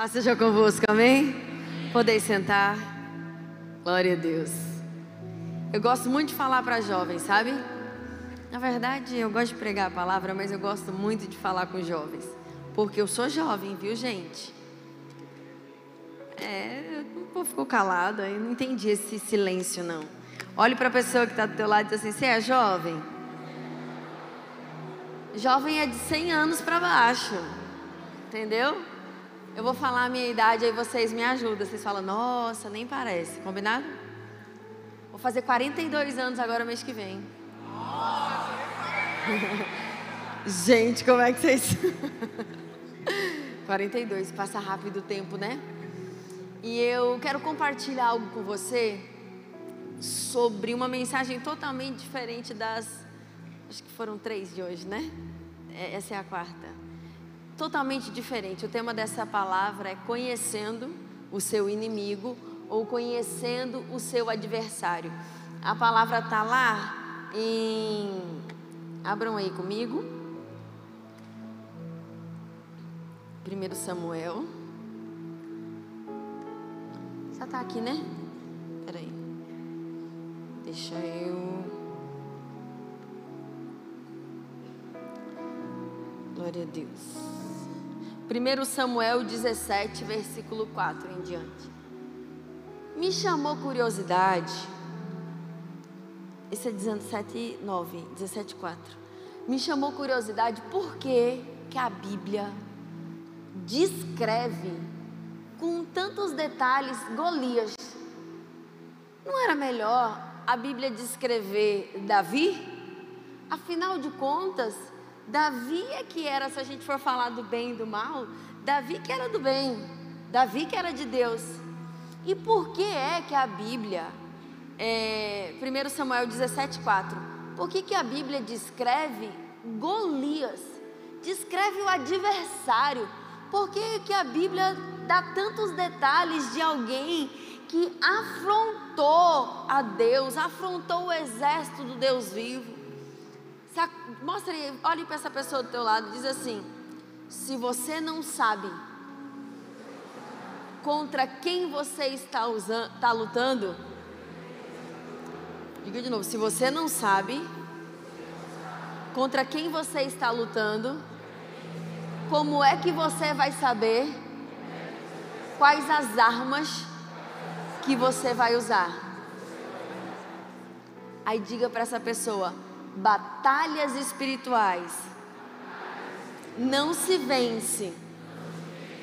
Paz seja convosco, amém? Podeis sentar. Glória a Deus. Eu gosto muito de falar para jovens, sabe? Na verdade, eu gosto de pregar a palavra, mas eu gosto muito de falar com jovens. Porque eu sou jovem, viu, gente? É, o povo ficou calado, eu não entendi esse silêncio, não. Olhe para a pessoa que está do teu lado e diz assim: Você é jovem? Jovem é de 100 anos para baixo. Entendeu? Eu vou falar a minha idade, aí vocês me ajudam. Vocês falam, nossa, nem parece. Combinado? Vou fazer 42 anos agora mês que vem. Gente, como é que vocês. 42, passa rápido o tempo, né? E eu quero compartilhar algo com você sobre uma mensagem totalmente diferente das. Acho que foram três de hoje, né? É, essa é a quarta totalmente diferente. O tema dessa palavra é conhecendo o seu inimigo ou conhecendo o seu adversário. A palavra está lá em. Abram aí comigo. 1 Samuel. Já está aqui, né? Peraí. Deixa eu. Glória a Deus. 1 Samuel 17, versículo 4 em diante. Me chamou curiosidade. Esse é 17, 9, 17, 4. Me chamou curiosidade por que, a Bíblia descreve com tantos detalhes Golias. Não era melhor a Bíblia descrever Davi? Afinal de contas, Davi é que era, se a gente for falar do bem e do mal, Davi que era do bem, Davi que era de Deus. E por que é que a Bíblia, é, 1 Samuel 17,4, por que, que a Bíblia descreve Golias, descreve o adversário? Por que, que a Bíblia dá tantos detalhes de alguém que afrontou a Deus, afrontou o exército do Deus vivo? Mostra aí, olhe para essa pessoa do teu lado e diz assim: se você não sabe contra quem você está, usando, está lutando, diga de novo: se você não sabe contra quem você está lutando, como é que você vai saber quais as armas que você vai usar? Aí diga para essa pessoa: batalhas espirituais não se vence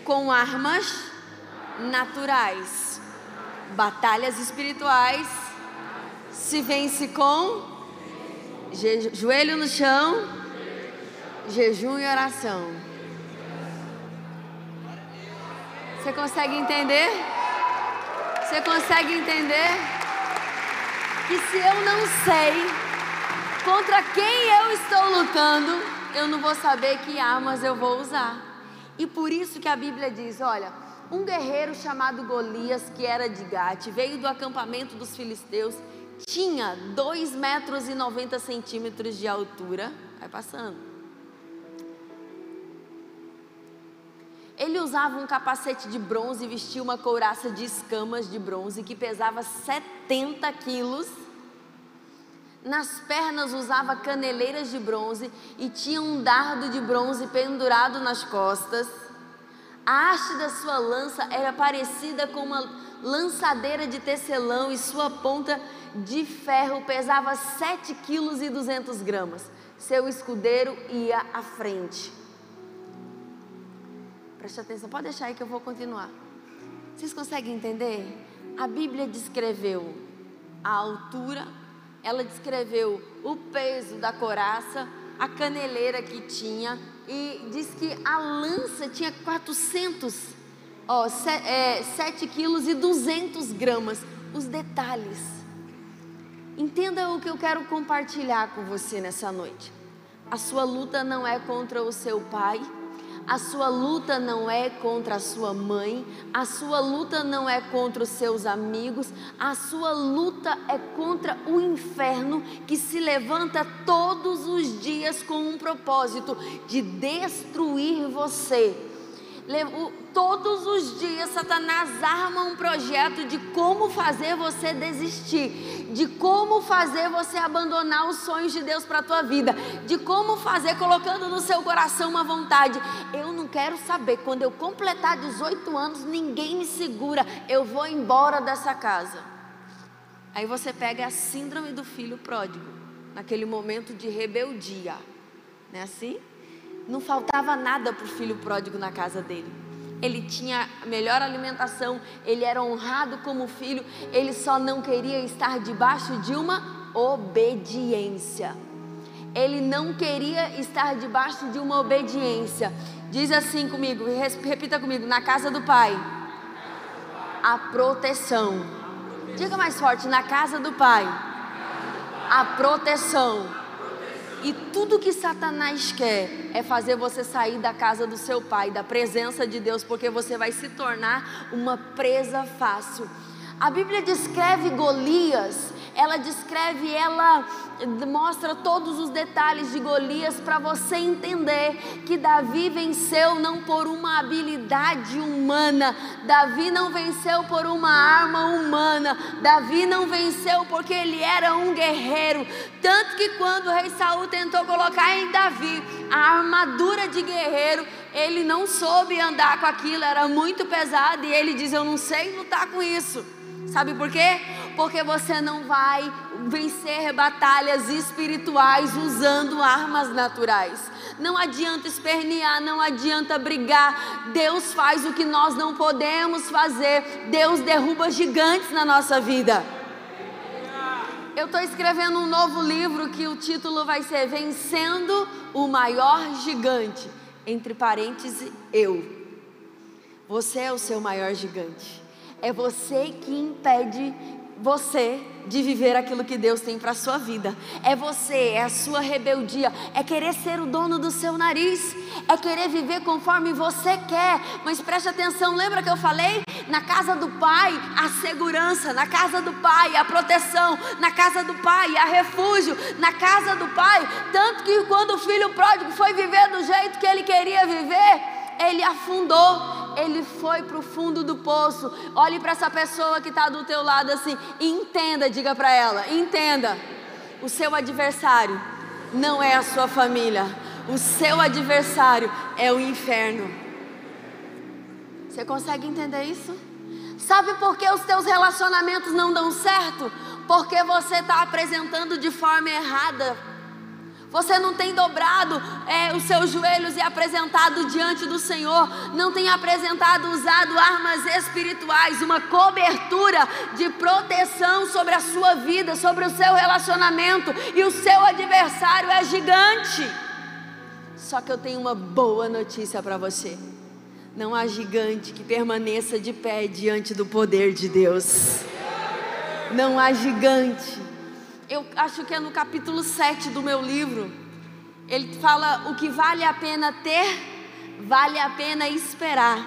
com armas naturais. Batalhas espirituais se vence com joelho no chão, jejum e oração. Você consegue entender? Você consegue entender que se eu não sei Contra quem eu estou lutando, eu não vou saber que armas eu vou usar. E por isso que a Bíblia diz: olha, um guerreiro chamado Golias, que era de Gate, veio do acampamento dos filisteus, tinha 2 metros e 90 centímetros de altura. Vai passando. Ele usava um capacete de bronze e vestia uma couraça de escamas de bronze que pesava 70 quilos nas pernas usava caneleiras de bronze e tinha um dardo de bronze pendurado nas costas. A haste da sua lança era parecida com uma lançadeira de tecelão e sua ponta de ferro pesava 7 quilos e 200 gramas. Seu escudeiro ia à frente. Preste atenção, pode deixar aí que eu vou continuar. Vocês conseguem entender? A Bíblia descreveu a altura, ela descreveu o peso da coraça, a caneleira que tinha e diz que a lança tinha 400, ó, 7 é, quilos e 200 gramas. Os detalhes. Entenda o que eu quero compartilhar com você nessa noite. A sua luta não é contra o seu pai, a sua luta não é contra a sua mãe, a sua luta não é contra os seus amigos, a sua luta é contra o inferno que se levanta todos os dias com um propósito de destruir você. Todos os dias Satanás arma um projeto de como fazer você desistir, de como fazer você abandonar os sonhos de Deus para a tua vida, de como fazer colocando no seu coração uma vontade. Eu não quero saber, quando eu completar 18 anos, ninguém me segura, eu vou embora dessa casa. Aí você pega a síndrome do filho pródigo, naquele momento de rebeldia, não é assim? Não faltava nada para o filho pródigo na casa dele. Ele tinha melhor alimentação, ele era honrado como filho, ele só não queria estar debaixo de uma obediência. Ele não queria estar debaixo de uma obediência. Diz assim comigo, repita comigo: na casa do Pai, a proteção. Diga mais forte: na casa do Pai, a proteção e tudo que Satanás quer é fazer você sair da casa do seu pai, da presença de Deus, porque você vai se tornar uma presa fácil. A Bíblia descreve Golias ela descreve, ela mostra todos os detalhes de Golias para você entender que Davi venceu não por uma habilidade humana, Davi não venceu por uma arma humana, Davi não venceu porque ele era um guerreiro. Tanto que quando o rei Saul tentou colocar em Davi a armadura de guerreiro, ele não soube andar com aquilo, era muito pesado e ele diz: Eu não sei lutar com isso. Sabe por quê? Porque você não vai vencer batalhas espirituais usando armas naturais. Não adianta espernear, não adianta brigar. Deus faz o que nós não podemos fazer. Deus derruba gigantes na nossa vida. Eu estou escrevendo um novo livro que o título vai ser Vencendo o Maior Gigante. Entre parênteses, eu. Você é o seu maior gigante. É você que impede você de viver aquilo que Deus tem para a sua vida. É você, é a sua rebeldia, é querer ser o dono do seu nariz, é querer viver conforme você quer. Mas preste atenção, lembra que eu falei? Na casa do pai, a segurança, na casa do pai, a proteção, na casa do pai, a refúgio, na casa do pai. Tanto que quando o filho pródigo foi viver do jeito que ele queria viver, ele afundou ele foi para o fundo do poço. Olhe para essa pessoa que está do teu lado assim, entenda, diga para ela, entenda. O seu adversário não é a sua família. O seu adversário é o inferno. Você consegue entender isso? Sabe por que os teus relacionamentos não dão certo? Porque você está apresentando de forma errada você não tem dobrado é, os seus joelhos e apresentado diante do Senhor, não tem apresentado, usado armas espirituais, uma cobertura de proteção sobre a sua vida, sobre o seu relacionamento, e o seu adversário é gigante. Só que eu tenho uma boa notícia para você: não há gigante que permaneça de pé diante do poder de Deus. Não há gigante eu acho que é no capítulo 7 do meu livro. Ele fala: o que vale a pena ter, vale a pena esperar.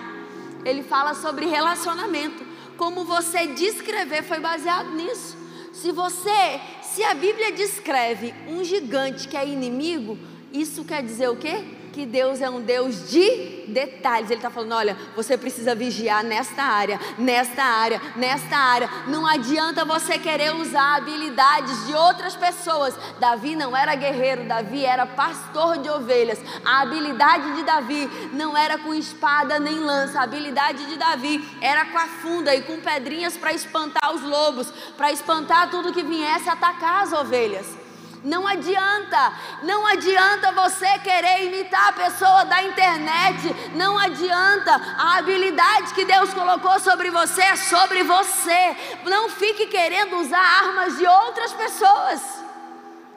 Ele fala sobre relacionamento. Como você descrever foi baseado nisso. Se você, se a Bíblia descreve um gigante que é inimigo, isso quer dizer o quê? Que Deus é um Deus de detalhes. Ele está falando: olha, você precisa vigiar nesta área, nesta área, nesta área. Não adianta você querer usar habilidades de outras pessoas. Davi não era guerreiro, Davi era pastor de ovelhas. A habilidade de Davi não era com espada nem lança. A habilidade de Davi era com a funda e com pedrinhas para espantar os lobos, para espantar tudo que viesse atacar as ovelhas. Não adianta, não adianta você querer imitar a pessoa da internet, não adianta. A habilidade que Deus colocou sobre você é sobre você. Não fique querendo usar armas de outras pessoas.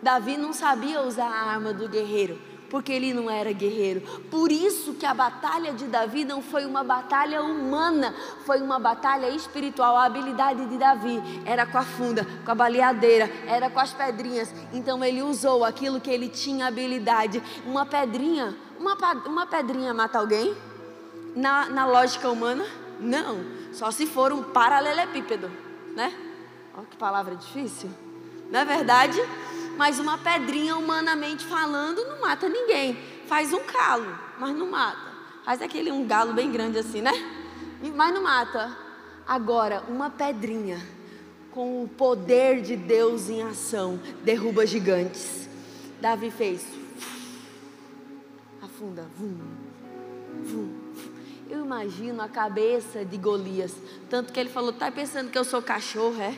Davi não sabia usar a arma do guerreiro porque ele não era guerreiro. Por isso que a batalha de Davi não foi uma batalha humana, foi uma batalha espiritual. A habilidade de Davi era com a funda, com a baleadeira, era com as pedrinhas. Então ele usou aquilo que ele tinha habilidade. Uma pedrinha, uma, uma pedrinha mata alguém? Na, na lógica humana? Não, só se for um paralelepípedo, né? Olha que palavra difícil. Não é verdade? Mas uma pedrinha, humanamente falando, não mata ninguém. Faz um calo, mas não mata. faz aquele um galo bem grande assim, né? Mas não mata. Agora, uma pedrinha com o poder de Deus em ação derruba gigantes. Davi fez. Afunda. Vum, vum. Eu imagino a cabeça de Golias. Tanto que ele falou: tá pensando que eu sou cachorro, é?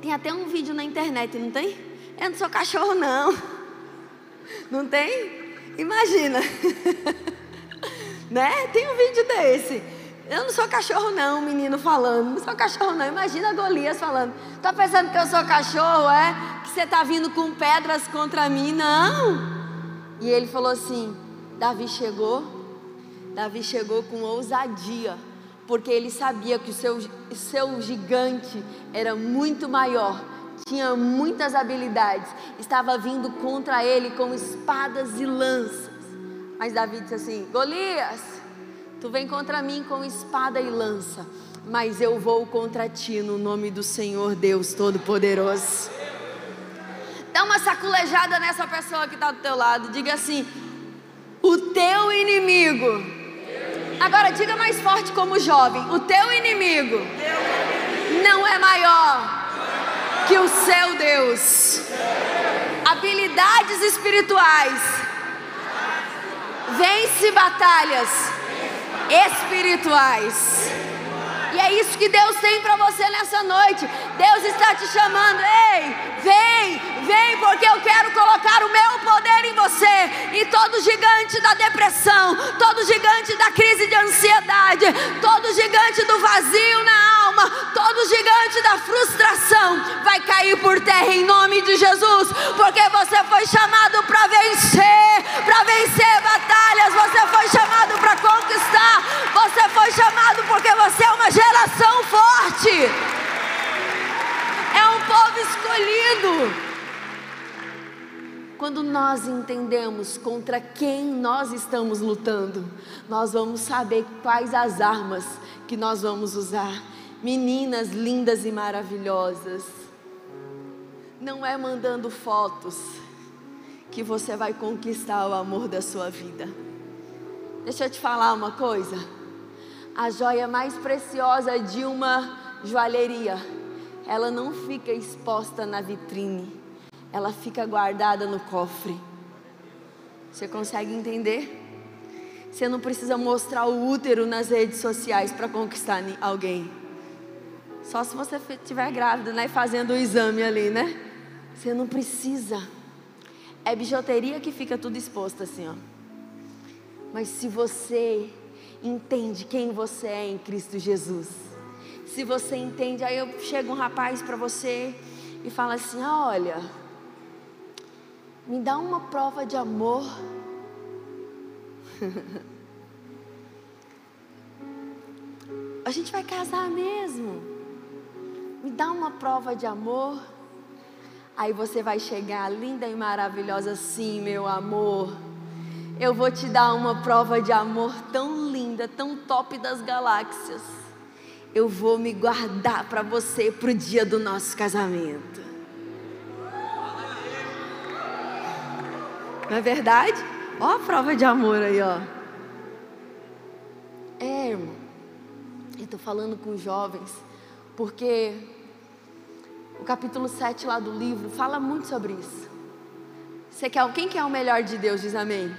Tem até um vídeo na internet, não tem? Eu não sou cachorro, não. Não tem? Imagina. né? Tem um vídeo desse. Eu não sou cachorro, não, menino falando. Não sou cachorro, não. Imagina Golias falando. Tá pensando que eu sou cachorro, é? Que você tá vindo com pedras contra mim? Não. E ele falou assim: Davi chegou. Davi chegou com ousadia porque ele sabia que o seu, seu gigante era muito maior, tinha muitas habilidades, estava vindo contra ele com espadas e lanças. Mas Davi disse assim: Golias, tu vem contra mim com espada e lança, mas eu vou contra ti no nome do Senhor Deus Todo-Poderoso. Dá uma saculejada nessa pessoa que está do teu lado, diga assim: o teu inimigo Agora diga mais forte como jovem: o teu inimigo não é maior que o seu Deus. Habilidades espirituais. Vence batalhas espirituais. E é isso que Deus tem para você nessa noite. Deus está te chamando. Ei, vem, vem, porque eu quero colocar o meu poder em você. E todo gigante da depressão, todo gigante da crise de ansiedade, todo gigante do vazio na alma, todo gigante da frustração vai cair por terra em nome de Jesus. Porque você foi chamado para vencer, para vencer batalhas. Você foi chamado para conquistar. Você foi chamado porque você é uma geração forte. É um povo escolhido. Quando nós entendemos contra quem nós estamos lutando, nós vamos saber quais as armas que nós vamos usar. Meninas lindas e maravilhosas, não é mandando fotos que você vai conquistar o amor da sua vida. Deixa eu te falar uma coisa a joia mais preciosa de uma joalheria, ela não fica exposta na vitrine, ela fica guardada no cofre. Você consegue entender? Você não precisa mostrar o útero nas redes sociais para conquistar alguém. Só se você estiver grávida, né? Fazendo o exame ali, né? Você não precisa. É bijuteria que fica tudo exposto assim, ó. Mas se você entende quem você é em Cristo Jesus. Se você entende, aí eu chego um rapaz para você e fala assim: olha, me dá uma prova de amor. A gente vai casar mesmo. Me dá uma prova de amor. Aí você vai chegar linda e maravilhosa, sim, meu amor. Eu vou te dar uma prova de amor tão linda, tão top das galáxias. Eu vou me guardar para você para o dia do nosso casamento. Não é verdade? Ó a prova de amor aí, ó. É, irmão. Eu estou falando com jovens, porque o capítulo 7 lá do livro fala muito sobre isso. Você quer, quem quer o melhor de Deus? Diz amém.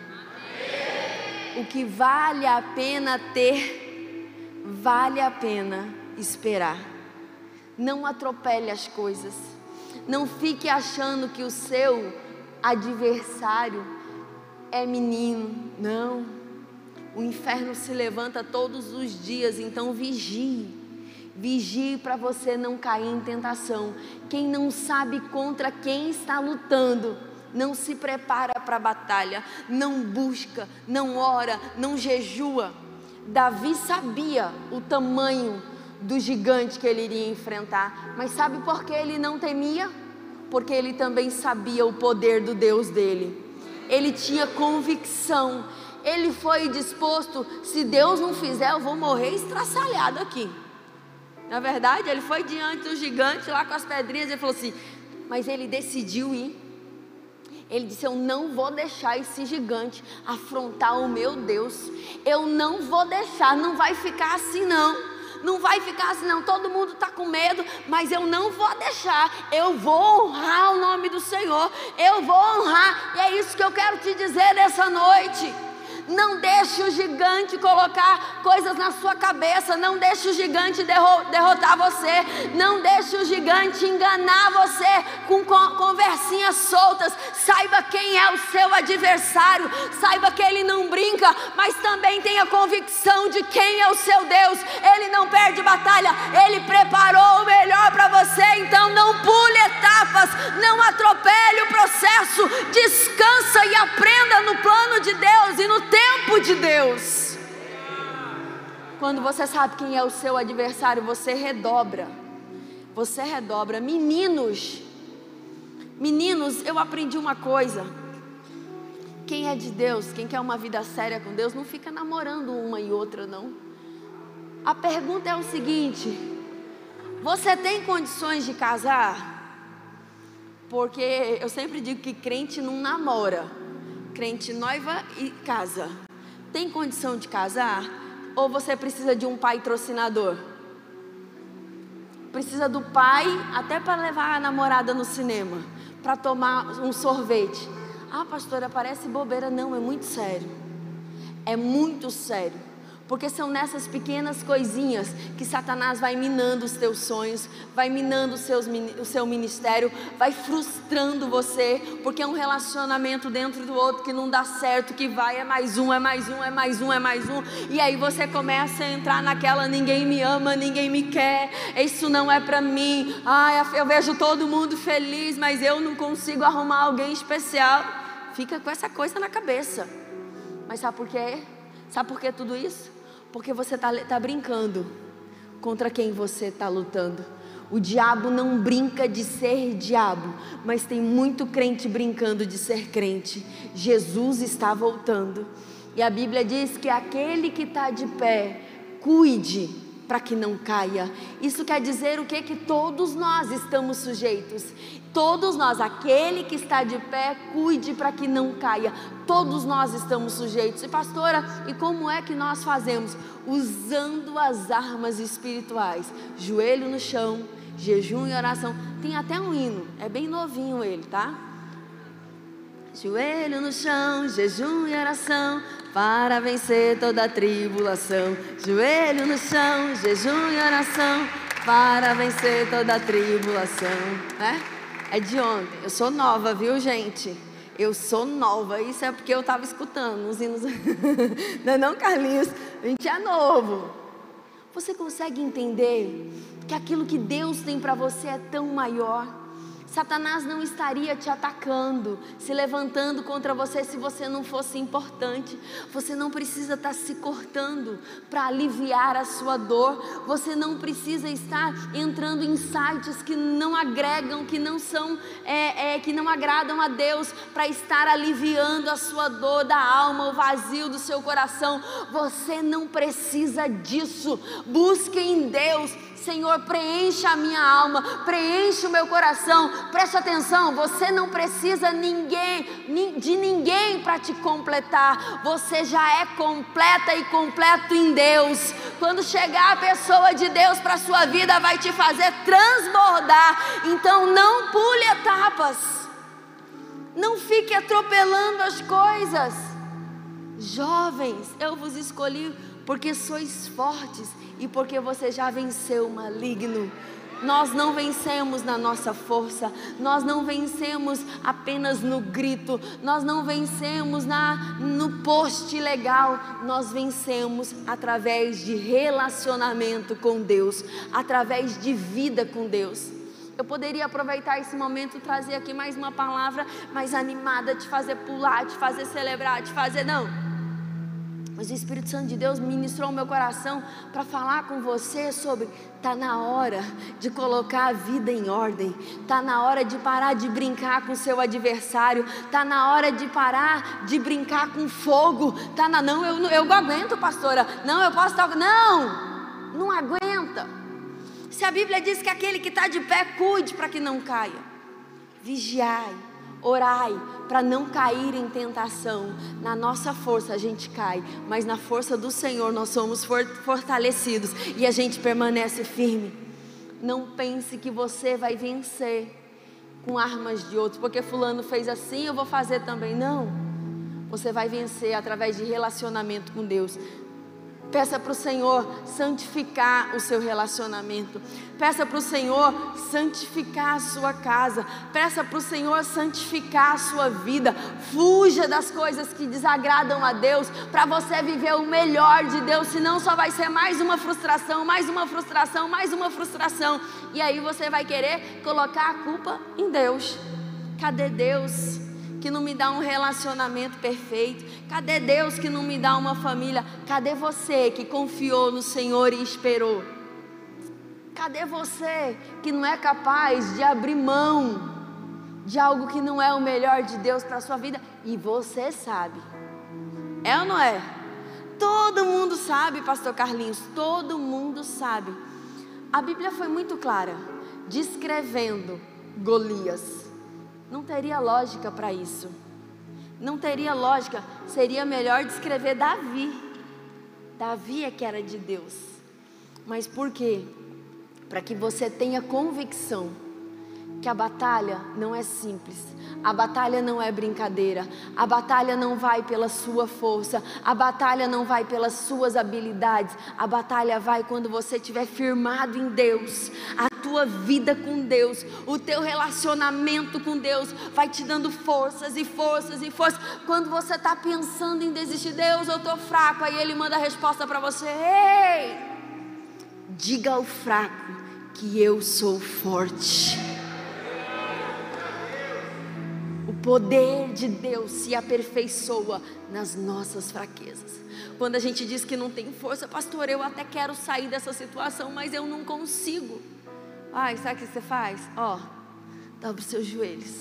O que vale a pena ter, vale a pena esperar. Não atropele as coisas. Não fique achando que o seu adversário é menino. Não. O inferno se levanta todos os dias, então vigie. Vigie para você não cair em tentação. Quem não sabe contra quem está lutando, não se prepara para a batalha, não busca, não ora, não jejua. Davi sabia o tamanho do gigante que ele iria enfrentar, mas sabe por que ele não temia? Porque ele também sabia o poder do Deus dele. Ele tinha convicção. Ele foi disposto, se Deus não fizer, eu vou morrer estraçalhado aqui. Na verdade, ele foi diante do gigante lá com as pedrinhas e falou assim: Mas ele decidiu ir. Ele disse: Eu não vou deixar esse gigante afrontar o meu Deus. Eu não vou deixar, não vai ficar assim não não vai ficar assim, não. Todo mundo está com medo, mas eu não vou deixar. Eu vou honrar o nome do Senhor. Eu vou honrar. E é isso que eu quero te dizer nessa noite. Não deixe o gigante colocar coisas na sua cabeça. Não deixe o gigante derrotar você. Não deixe o gigante enganar você com conversinhas soltas. Saiba quem é o seu adversário. Saiba que ele não brinca, mas também tenha convicção de quem é o seu Deus. Ele não perde batalha. Ele preparou o melhor para você. Então não pule etapas. Não atropele o processo. Descansa e aprenda no plano de Deus e no tempo de Deus. Quando você sabe quem é o seu adversário, você redobra. Você redobra. Meninos, meninos, eu aprendi uma coisa. Quem é de Deus, quem quer uma vida séria com Deus, não fica namorando uma e outra, não. A pergunta é o seguinte: você tem condições de casar? Porque eu sempre digo que crente não namora crente noiva e casa, tem condição de casar? Ou você precisa de um pai patrocinador? Precisa do pai até para levar a namorada no cinema, para tomar um sorvete. Ah, pastora, parece bobeira. Não, é muito sério. É muito sério. Porque são nessas pequenas coisinhas que Satanás vai minando os teus sonhos, vai minando os seus, o seu ministério, vai frustrando você, porque é um relacionamento dentro do outro que não dá certo, que vai, é mais um, é mais um, é mais um, é mais um, e aí você começa a entrar naquela ninguém me ama, ninguém me quer, isso não é para mim, ai, eu vejo todo mundo feliz, mas eu não consigo arrumar alguém especial. Fica com essa coisa na cabeça. Mas sabe por quê? Sabe por que tudo isso? Porque você está tá brincando contra quem você está lutando. O diabo não brinca de ser diabo, mas tem muito crente brincando de ser crente. Jesus está voltando. E a Bíblia diz que aquele que está de pé, cuide para que não caia. Isso quer dizer o que? Que todos nós estamos sujeitos. Todos nós, aquele que está de pé, cuide para que não caia. Todos nós estamos sujeitos. E pastora, e como é que nós fazemos? Usando as armas espirituais. Joelho no chão, jejum e oração. Tem até um hino, é bem novinho ele, tá? Joelho no chão, jejum e oração, para vencer toda tribulação. Joelho no chão, jejum e oração, para vencer toda tribulação. Né? É de ontem. Eu sou nova, viu, gente? Eu sou nova. Isso é porque eu estava escutando os hinos. não é não, Carlinhos? A gente é novo. Você consegue entender que aquilo que Deus tem para você é tão maior? Satanás não estaria te atacando, se levantando contra você se você não fosse importante. Você não precisa estar se cortando para aliviar a sua dor. Você não precisa estar entrando em sites que não agregam, que não são, é, é, que não agradam a Deus, para estar aliviando a sua dor da alma, o vazio do seu coração. Você não precisa disso. Busque em Deus Senhor, preencha a minha alma, preencha o meu coração. Preste atenção, você não precisa ninguém, de ninguém para te completar. Você já é completa e completo em Deus. Quando chegar a pessoa de Deus para sua vida, vai te fazer transbordar. Então não pule etapas. Não fique atropelando as coisas. Jovens, eu vos escolhi porque sois fortes e porque você já venceu o maligno. Nós não vencemos na nossa força, nós não vencemos apenas no grito, nós não vencemos na, no post legal, nós vencemos através de relacionamento com Deus, através de vida com Deus. Eu poderia aproveitar esse momento e trazer aqui mais uma palavra mais animada, te fazer pular, te fazer celebrar, te fazer. Não mas o Espírito Santo de Deus ministrou o meu coração para falar com você sobre tá na hora de colocar a vida em ordem, tá na hora de parar de brincar com seu adversário, tá na hora de parar de brincar com fogo, tá na não eu eu aguento, pastora. Não, eu posso estar não. Não aguenta. Se a Bíblia diz que aquele que está de pé cuide para que não caia. Vigiai, Orai para não cair em tentação. Na nossa força a gente cai, mas na força do Senhor nós somos fortalecidos e a gente permanece firme. Não pense que você vai vencer com armas de outros, porque fulano fez assim, eu vou fazer também. Não. Você vai vencer através de relacionamento com Deus. Peça para o Senhor santificar o seu relacionamento. Peça para o Senhor santificar a sua casa. Peça para o Senhor santificar a sua vida. Fuja das coisas que desagradam a Deus para você viver o melhor de Deus. Senão só vai ser mais uma frustração, mais uma frustração, mais uma frustração. E aí você vai querer colocar a culpa em Deus. Cadê Deus? Que não me dá um relacionamento perfeito? Cadê Deus que não me dá uma família? Cadê você que confiou no Senhor e esperou? Cadê você que não é capaz de abrir mão de algo que não é o melhor de Deus para a sua vida? E você sabe. É ou não é? Todo mundo sabe, pastor Carlinhos, todo mundo sabe. A Bíblia foi muito clara, descrevendo Golias. Não teria lógica para isso. Não teria lógica. Seria melhor descrever Davi. Davi é que era de Deus. Mas por quê? Para que você tenha convicção que a batalha não é simples, a batalha não é brincadeira, a batalha não vai pela sua força, a batalha não vai pelas suas habilidades, a batalha vai quando você estiver firmado em Deus, a tua vida com Deus, o teu relacionamento com Deus vai te dando forças e forças e forças. Quando você está pensando em desistir, Deus, eu estou fraco, aí Ele manda a resposta para você: Ei, diga ao fraco que eu sou forte. Poder de Deus se aperfeiçoa nas nossas fraquezas. Quando a gente diz que não tem força, pastor, eu até quero sair dessa situação, mas eu não consigo. Ai, sabe o que você faz? Ó, dobra os seus joelhos.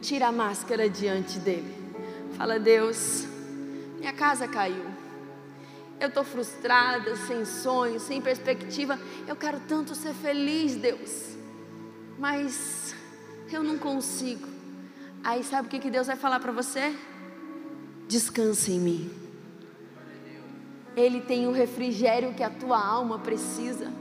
Tira a máscara diante dele. Fala, Deus, minha casa caiu. Eu estou frustrada, sem sonho, sem perspectiva. Eu quero tanto ser feliz, Deus. Mas eu não consigo. Aí sabe o que, que Deus vai falar para você? Descansa em mim. Ele tem o refrigério que a tua alma precisa.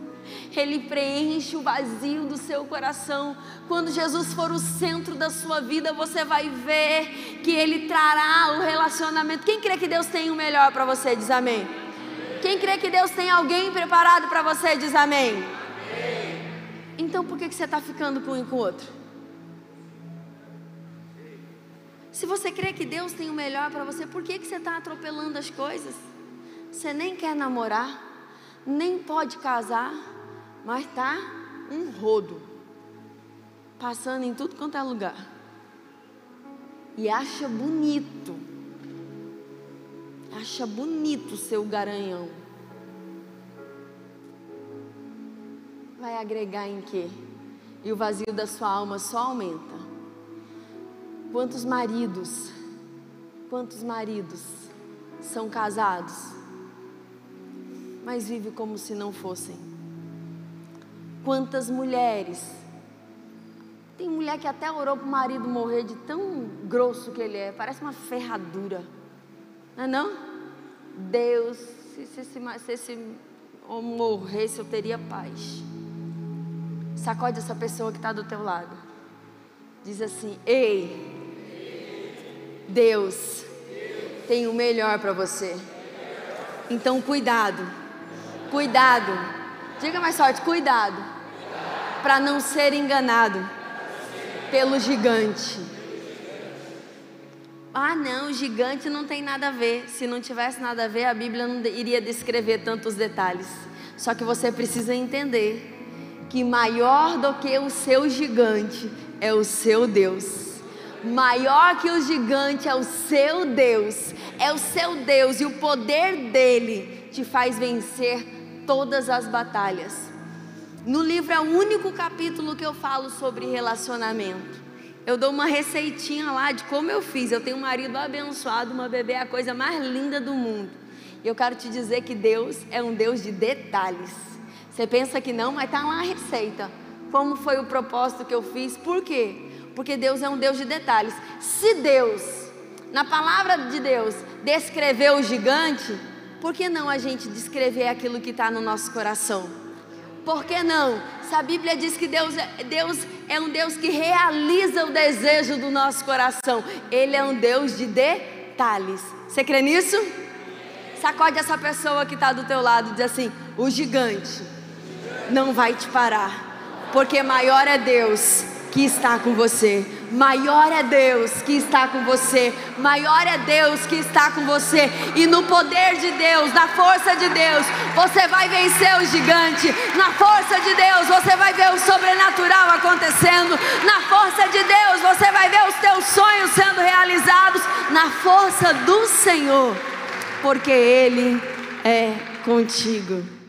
Ele preenche o vazio do seu coração. Quando Jesus for o centro da sua vida, você vai ver que Ele trará o relacionamento. Quem crê que Deus tem o melhor para você, diz amém. Quem crê que Deus tem alguém preparado para você, diz amém. Então por que, que você está ficando com um e com o outro? Se você crê que Deus tem o melhor para você, por que, que você está atropelando as coisas? Você nem quer namorar, nem pode casar, mas tá um rodo, passando em tudo quanto é lugar. E acha bonito, acha bonito o seu garanhão. Vai agregar em quê? E o vazio da sua alma só aumenta. Quantos maridos, quantos maridos são casados, mas vivem como se não fossem? Quantas mulheres, tem mulher que até orou para o marido morrer de tão grosso que ele é, parece uma ferradura, não é não? Deus, se, se, se, se homem morresse eu teria paz. Sacode essa pessoa que está do teu lado. Diz assim: Ei, Deus tem o melhor para você. Então, cuidado, cuidado. Diga mais forte: cuidado, para não ser enganado pelo gigante. Ah, não, gigante não tem nada a ver. Se não tivesse nada a ver, a Bíblia não iria descrever tantos detalhes. Só que você precisa entender que maior do que o seu gigante é o seu Deus. Maior que o gigante é o seu Deus, é o seu Deus e o poder dele te faz vencer todas as batalhas. No livro é o único capítulo que eu falo sobre relacionamento. Eu dou uma receitinha lá de como eu fiz. Eu tenho um marido abençoado, uma bebê é a coisa mais linda do mundo. E eu quero te dizer que Deus é um Deus de detalhes. Você pensa que não, mas tá lá a receita. Como foi o propósito que eu fiz? Por quê? Porque Deus é um Deus de detalhes. Se Deus, na palavra de Deus, descreveu o gigante, por que não a gente descrever aquilo que está no nosso coração? Por que não? Se a Bíblia diz que Deus é, Deus é um Deus que realiza o desejo do nosso coração, Ele é um Deus de detalhes. Você crê nisso? Sacode essa pessoa que está do teu lado e diz assim: o gigante não vai te parar, porque maior é Deus que está com você. Maior é Deus que está com você. Maior é Deus que está com você. E no poder de Deus, na força de Deus, você vai vencer o gigante. Na força de Deus, você vai ver o sobrenatural acontecendo. Na força de Deus, você vai ver os teus sonhos sendo realizados. Na força do Senhor, porque Ele é contigo.